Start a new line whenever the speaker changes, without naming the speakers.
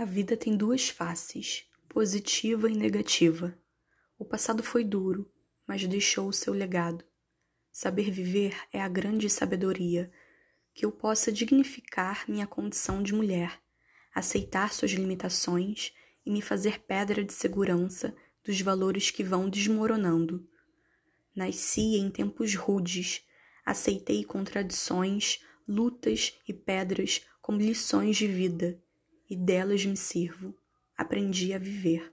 A vida tem duas faces, positiva e negativa. O passado foi duro, mas deixou o seu legado. Saber viver é a grande sabedoria, que eu possa dignificar minha condição de mulher, aceitar suas limitações e me fazer pedra de segurança dos valores que vão desmoronando. Nasci em tempos rudes, aceitei contradições, lutas e pedras como lições de vida e delas me sirvo. Aprendi a viver.